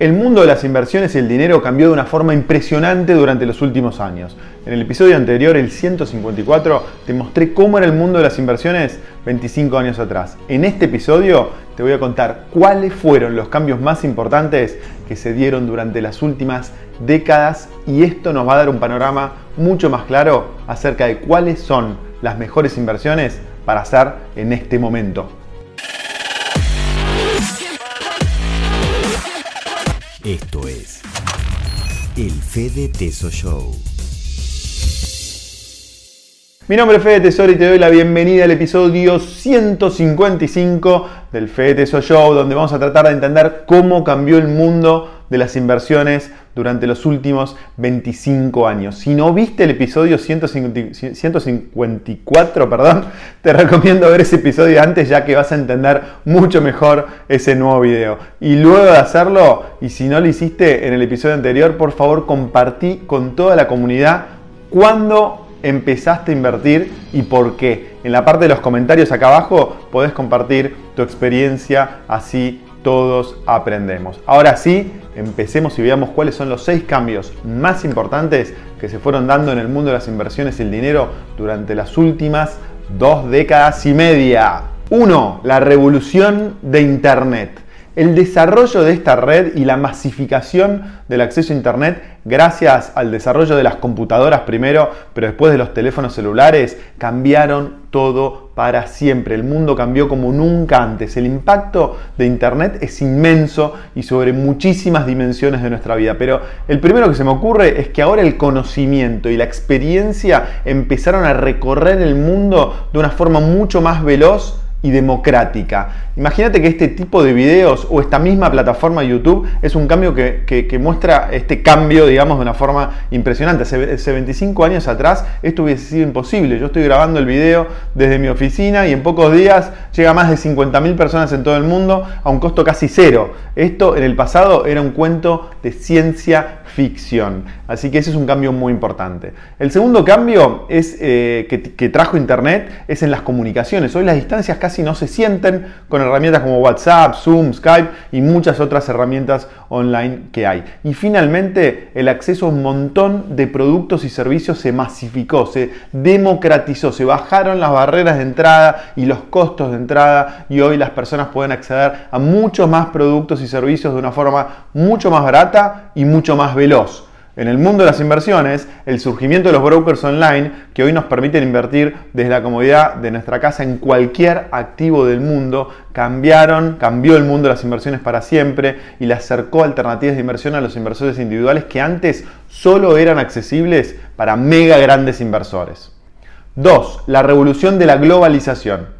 El mundo de las inversiones y el dinero cambió de una forma impresionante durante los últimos años. En el episodio anterior, el 154, te mostré cómo era el mundo de las inversiones 25 años atrás. En este episodio te voy a contar cuáles fueron los cambios más importantes que se dieron durante las últimas décadas y esto nos va a dar un panorama mucho más claro acerca de cuáles son las mejores inversiones para hacer en este momento. Esto es el Fede Teso Show. Mi nombre es Fede Tesoro y te doy la bienvenida al episodio 155 del Fede Tesoro Show, donde vamos a tratar de entender cómo cambió el mundo de las inversiones durante los últimos 25 años. Si no viste el episodio 154, perdón, te recomiendo ver ese episodio antes ya que vas a entender mucho mejor ese nuevo video. Y luego de hacerlo, y si no lo hiciste en el episodio anterior, por favor compartí con toda la comunidad cuándo empezaste a invertir y por qué. En la parte de los comentarios acá abajo podés compartir tu experiencia, así todos aprendemos. Ahora sí, empecemos y veamos cuáles son los seis cambios más importantes que se fueron dando en el mundo de las inversiones y el dinero durante las últimas dos décadas y media. 1. La revolución de Internet. El desarrollo de esta red y la masificación del acceso a Internet gracias al desarrollo de las computadoras primero, pero después de los teléfonos celulares, cambiaron todo para siempre. El mundo cambió como nunca antes. El impacto de Internet es inmenso y sobre muchísimas dimensiones de nuestra vida. Pero el primero que se me ocurre es que ahora el conocimiento y la experiencia empezaron a recorrer el mundo de una forma mucho más veloz y democrática. Imagínate que este tipo de videos o esta misma plataforma YouTube es un cambio que, muestra este cambio, digamos, de una forma impresionante. Hace, 25 años atrás esto hubiese sido imposible. Yo estoy grabando el video desde mi oficina y en pocos días llega a más de 50.000 personas en todo el mundo a un costo casi cero. Esto en el pasado era un cuento de ciencia ficción. Así que ese es un cambio muy importante. El segundo cambio es, eh, que, trajo Internet es en las comunicaciones. Hoy las distancias casi no se sienten con herramientas como WhatsApp, Zoom, Skype y muchas otras herramientas online que hay. Y finalmente el acceso a un montón de productos y servicios se masificó, se democratizó, se bajaron las barreras de entrada y los costos de entrada y hoy las personas pueden acceder a muchos más productos y servicios de una forma mucho más barata y mucho más veloz en el mundo de las inversiones, el surgimiento de los brokers online, que hoy nos permiten invertir desde la comodidad de nuestra casa en cualquier activo del mundo, cambiaron, cambió el mundo de las inversiones para siempre y le acercó alternativas de inversión a los inversores individuales que antes solo eran accesibles para mega grandes inversores. 2. La revolución de la globalización.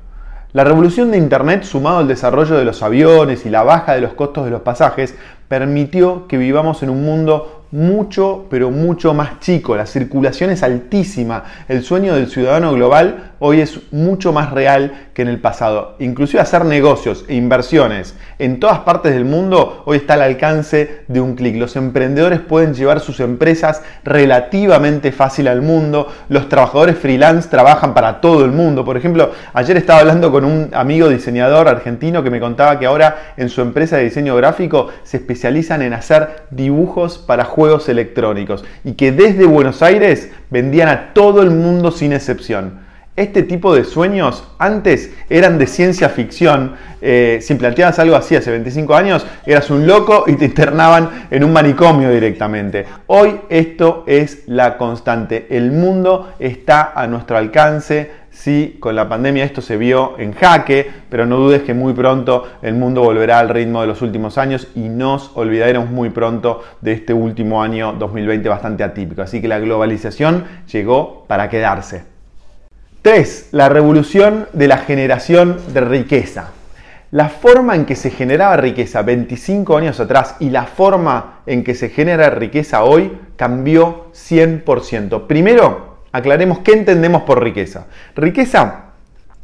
La revolución de Internet sumado al desarrollo de los aviones y la baja de los costos de los pasajes permitió que vivamos en un mundo mucho, pero mucho más chico. La circulación es altísima. El sueño del ciudadano global hoy es mucho más real que en el pasado. Inclusive hacer negocios e inversiones en todas partes del mundo hoy está al alcance de un clic. Los emprendedores pueden llevar sus empresas relativamente fácil al mundo. Los trabajadores freelance trabajan para todo el mundo. Por ejemplo, ayer estaba hablando con un amigo diseñador argentino que me contaba que ahora en su empresa de diseño gráfico se especializan en hacer dibujos para juegos electrónicos y que desde Buenos Aires vendían a todo el mundo sin excepción. Este tipo de sueños antes eran de ciencia ficción. Eh, si planteabas algo así hace 25 años, eras un loco y te internaban en un manicomio directamente. Hoy esto es la constante. El mundo está a nuestro alcance. Sí, con la pandemia esto se vio en jaque, pero no dudes que muy pronto el mundo volverá al ritmo de los últimos años y nos olvidaremos muy pronto de este último año 2020 bastante atípico. Así que la globalización llegó para quedarse. 3. La revolución de la generación de riqueza. La forma en que se generaba riqueza 25 años atrás y la forma en que se genera riqueza hoy cambió 100%. Primero, aclaremos qué entendemos por riqueza. Riqueza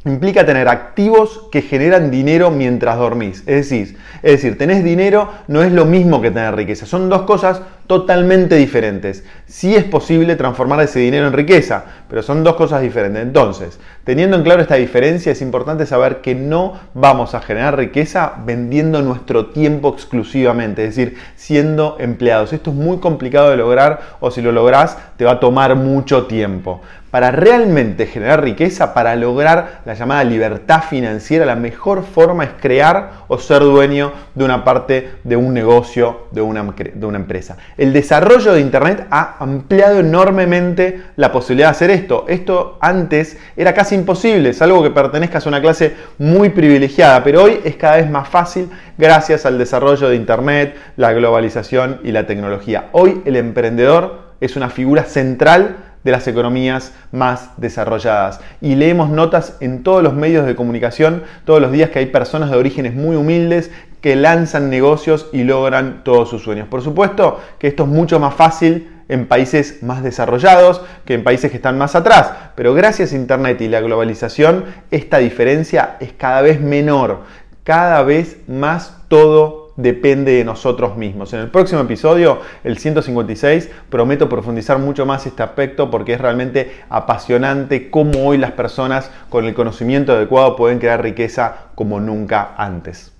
implica tener activos que generan dinero mientras dormís. Es decir, es decir, tenés dinero no es lo mismo que tener riqueza. Son dos cosas totalmente diferentes. Sí es posible transformar ese dinero en riqueza, pero son dos cosas diferentes. Entonces, teniendo en claro esta diferencia, es importante saber que no vamos a generar riqueza vendiendo nuestro tiempo exclusivamente, es decir, siendo empleados. Esto es muy complicado de lograr o si lo lográs te va a tomar mucho tiempo. Para realmente generar riqueza, para lograr la llamada libertad financiera, la mejor forma es crear o ser dueño de una parte de un negocio, de una, empresa. El desarrollo de Internet ha ampliado enormemente la posibilidad de hacer esto. Esto antes era casi imposible, salvo que pertenezcas a una clase muy privilegiada, pero hoy es cada vez más fácil gracias al desarrollo de Internet, la globalización y la tecnología. Hoy el emprendedor es una figura central de las economías más desarrolladas. Y leemos notas en todos los medios de comunicación todos los días que hay personas de orígenes muy humildes que lanzan negocios y logran todos sus sueños. Por supuesto que esto es mucho más fácil en países más desarrollados que en países que están más atrás, pero gracias a Internet y la globalización esta diferencia es cada vez menor, cada vez más todo depende de nosotros mismos. En el próximo episodio, el 156, prometo profundizar mucho más este aspecto porque es realmente apasionante cómo hoy las personas con el conocimiento adecuado pueden crear riqueza como nunca antes.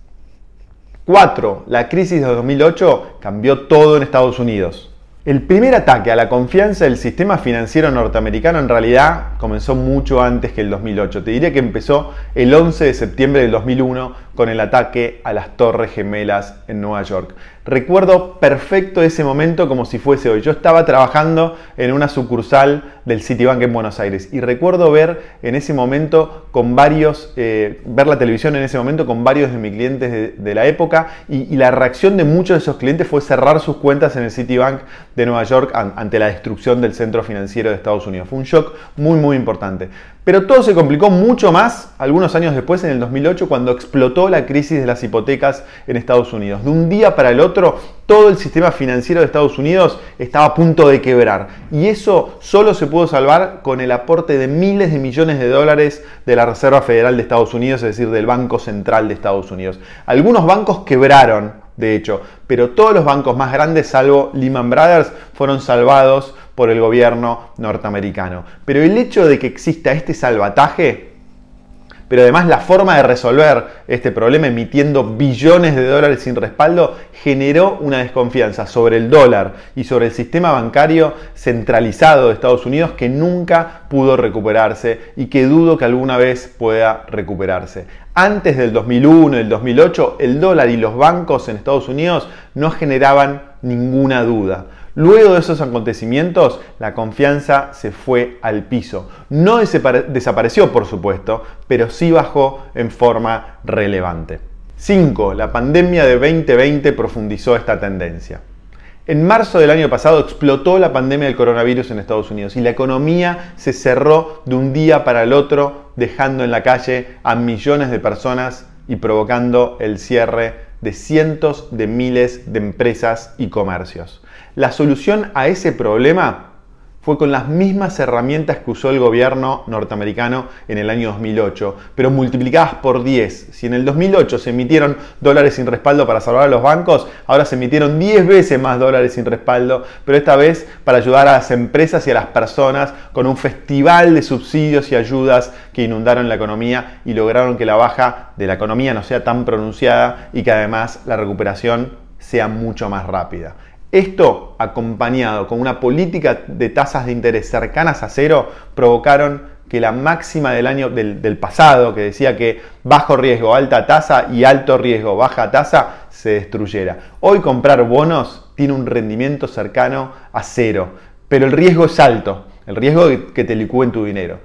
4. La crisis de 2008 cambió todo en Estados Unidos. El primer ataque a la confianza del sistema financiero norteamericano en realidad comenzó mucho antes que el 2008. Te diría que empezó el 11 de septiembre del 2001 con el ataque a las Torres Gemelas en Nueva York. Recuerdo perfecto ese momento como si fuese hoy. Yo estaba trabajando en una sucursal del Citibank en Buenos Aires y recuerdo ver en ese momento con varios, eh, ver la televisión en ese momento con varios de mis clientes de, la época y, la reacción de muchos de esos clientes fue cerrar sus cuentas en el Citibank de Nueva York ante la destrucción del centro financiero de Estados Unidos. Fue un shock muy muy importante. Pero todo se complicó mucho más algunos años después, en el 2008, cuando explotó la crisis de las hipotecas en Estados Unidos. De un día para el otro, todo el sistema financiero de Estados Unidos estaba a punto de quebrar. Y eso solo se pudo salvar con el aporte de miles de millones de dólares de la Reserva Federal de Estados Unidos, es decir, del Banco Central de Estados Unidos. Algunos bancos quebraron, de hecho, pero todos los bancos más grandes, salvo Lehman Brothers, fueron salvados por el gobierno norteamericano. Pero el hecho de que exista este salvataje, pero además la forma de resolver este problema emitiendo billones de dólares sin respaldo, generó una desconfianza sobre el dólar y sobre el sistema bancario centralizado de Estados Unidos que nunca pudo recuperarse y que dudo que alguna vez pueda recuperarse. Antes del 2001 y el 2008, el dólar y los bancos en Estados Unidos no generaban ninguna duda. Luego de esos acontecimientos, la confianza se fue al piso. No desapareció, por supuesto, pero sí bajó en forma relevante. 5. La pandemia de 2020 profundizó esta tendencia. En marzo del año pasado explotó la pandemia del coronavirus en Estados Unidos y la economía se cerró de un día para el otro, dejando en la calle a millones de personas y provocando el cierre de cientos de miles de empresas y comercios. La solución a ese problema fue con las mismas herramientas que usó el gobierno norteamericano en el año 2008, pero multiplicadas por 10. Si en el 2008 se emitieron dólares sin respaldo para salvar a los bancos, ahora se emitieron 10 veces más dólares sin respaldo, pero esta vez para ayudar a las empresas y a las personas con un festival de subsidios y ayudas que inundaron la economía y lograron que la baja de la economía no sea tan pronunciada y que además la recuperación sea mucho más rápida. Esto, acompañado con una política de tasas de interés cercanas a cero, provocaron que la máxima del año del, pasado, que decía que bajo riesgo, alta tasa y alto riesgo, baja tasa, se destruyera. Hoy comprar bonos tiene un rendimiento cercano a cero, pero el riesgo es alto, el riesgo que te licúen tu dinero.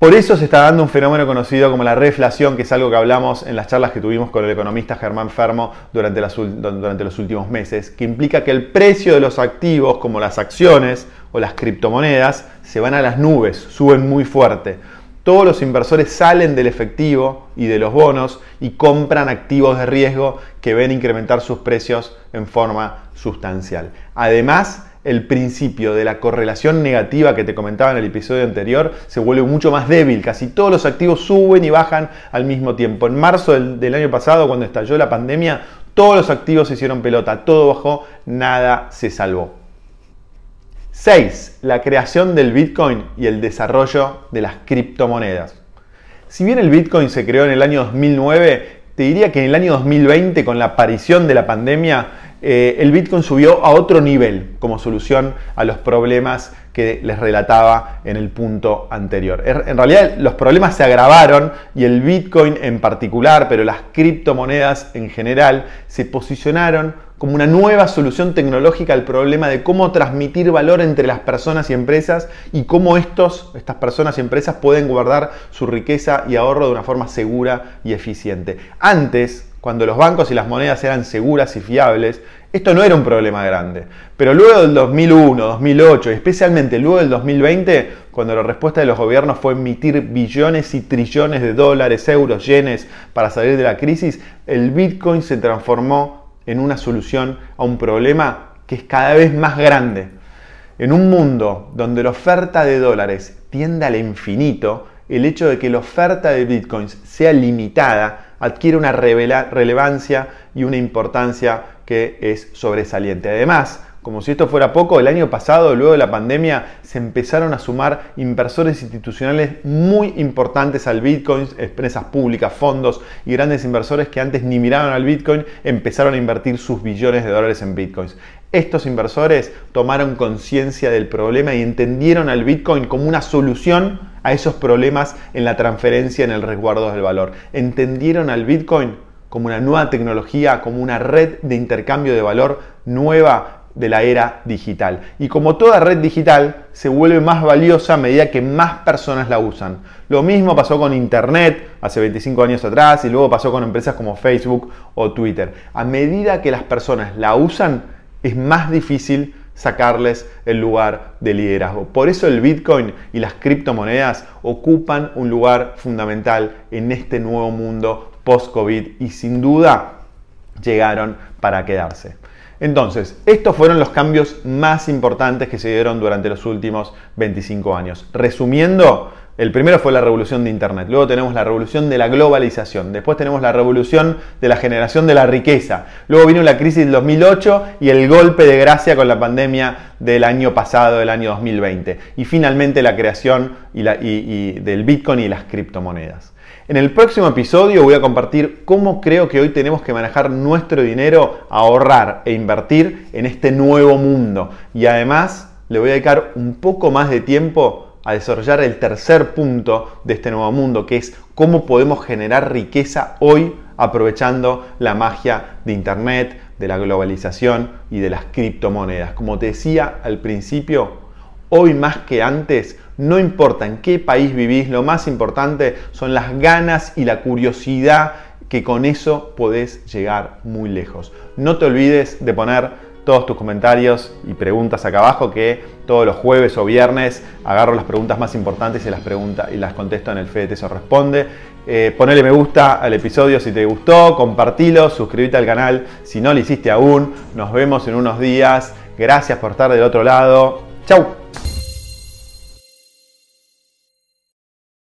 Por eso se está dando un fenómeno conocido como la reflación, que es algo que hablamos en las charlas que tuvimos con el economista Germán Fermo durante, durante, los últimos meses, que implica que el precio de los activos, como las acciones o las criptomonedas, se van a las nubes, suben muy fuerte. Todos los inversores salen del efectivo y de los bonos y compran activos de riesgo que ven incrementar sus precios en forma sustancial. Además, el principio de la correlación negativa que te comentaba en el episodio anterior se vuelve mucho más débil. Casi todos los activos suben y bajan al mismo tiempo. En marzo del, año pasado, cuando estalló la pandemia, todos los activos se hicieron pelota, todo bajó, nada se salvó. 6. La creación del Bitcoin y el desarrollo de las criptomonedas. Si bien el Bitcoin se creó en el año 2009, te diría que en el año 2020, con la aparición de la pandemia, eh, el Bitcoin subió a otro nivel como solución a los problemas que les relataba en el punto anterior. Er, en realidad los problemas se agravaron y el Bitcoin en particular, pero las criptomonedas en general, se posicionaron como una nueva solución tecnológica al problema de cómo transmitir valor entre las personas y empresas y cómo estos, estas personas y empresas pueden guardar su riqueza y ahorro de una forma segura y eficiente. Antes, cuando los bancos y las monedas eran seguras y fiables, esto no era un problema grande. Pero luego del 2001, 2008 y especialmente luego del 2020, cuando la respuesta de los gobiernos fue emitir billones y trillones de dólares, euros, yenes para salir de la crisis, el Bitcoin se transformó en una solución a un problema que es cada vez más grande. En un mundo donde la oferta de dólares tiende al infinito, el hecho de que la oferta de bitcoins sea limitada adquiere una relevancia y una importancia que es sobresaliente. Además, como si esto fuera poco, el año pasado, luego de la pandemia, se empezaron a sumar inversores institucionales muy importantes al Bitcoin, empresas públicas, fondos y grandes inversores que antes ni miraban al Bitcoin, empezaron a invertir sus billones de dólares en Bitcoins. Estos inversores tomaron conciencia del problema y entendieron al Bitcoin como una solución a esos problemas en la transferencia en el resguardo del valor. Entendieron al Bitcoin como una nueva tecnología, como una red de intercambio de valor nueva de la era digital. Y como toda red digital, se vuelve más valiosa a medida que más personas la usan. Lo mismo pasó con Internet hace 25 años atrás y luego pasó con empresas como Facebook o Twitter. A medida que las personas la usan, es más difícil sacarles el lugar de liderazgo. Por eso el Bitcoin y las criptomonedas ocupan un lugar fundamental en este nuevo mundo post-COVID y sin duda llegaron para quedarse. Entonces, estos fueron los cambios más importantes que se dieron durante los últimos 25 años. Resumiendo, el primero fue la revolución de Internet, luego tenemos la revolución de la globalización, después tenemos la revolución de la generación de la riqueza, luego vino la crisis del 2008 y el golpe de gracia con la pandemia del año pasado, del año 2020, y finalmente la creación del Bitcoin y las criptomonedas. En el próximo episodio voy a compartir cómo creo que hoy tenemos que manejar nuestro dinero, ahorrar e invertir en este nuevo mundo. Y además le voy a dedicar un poco más de tiempo a desarrollar el tercer punto de este nuevo mundo, que es cómo podemos generar riqueza hoy aprovechando la magia de Internet, de la globalización y de las criptomonedas. Como te decía al principio, hoy más que antes no importa en qué país vivís, lo más importante son las ganas y la curiosidad que con eso podés llegar muy lejos. No te olvides de poner todos tus comentarios y preguntas acá abajo que todos los jueves o viernes agarro las preguntas más importantes y las, pregunta, y las contesto en el FEDT eso responde. Eh, ponele me gusta al episodio si te gustó, compartilo, suscríbete al canal si no lo hiciste aún. Nos vemos en unos días. Gracias por estar del otro lado. Chau.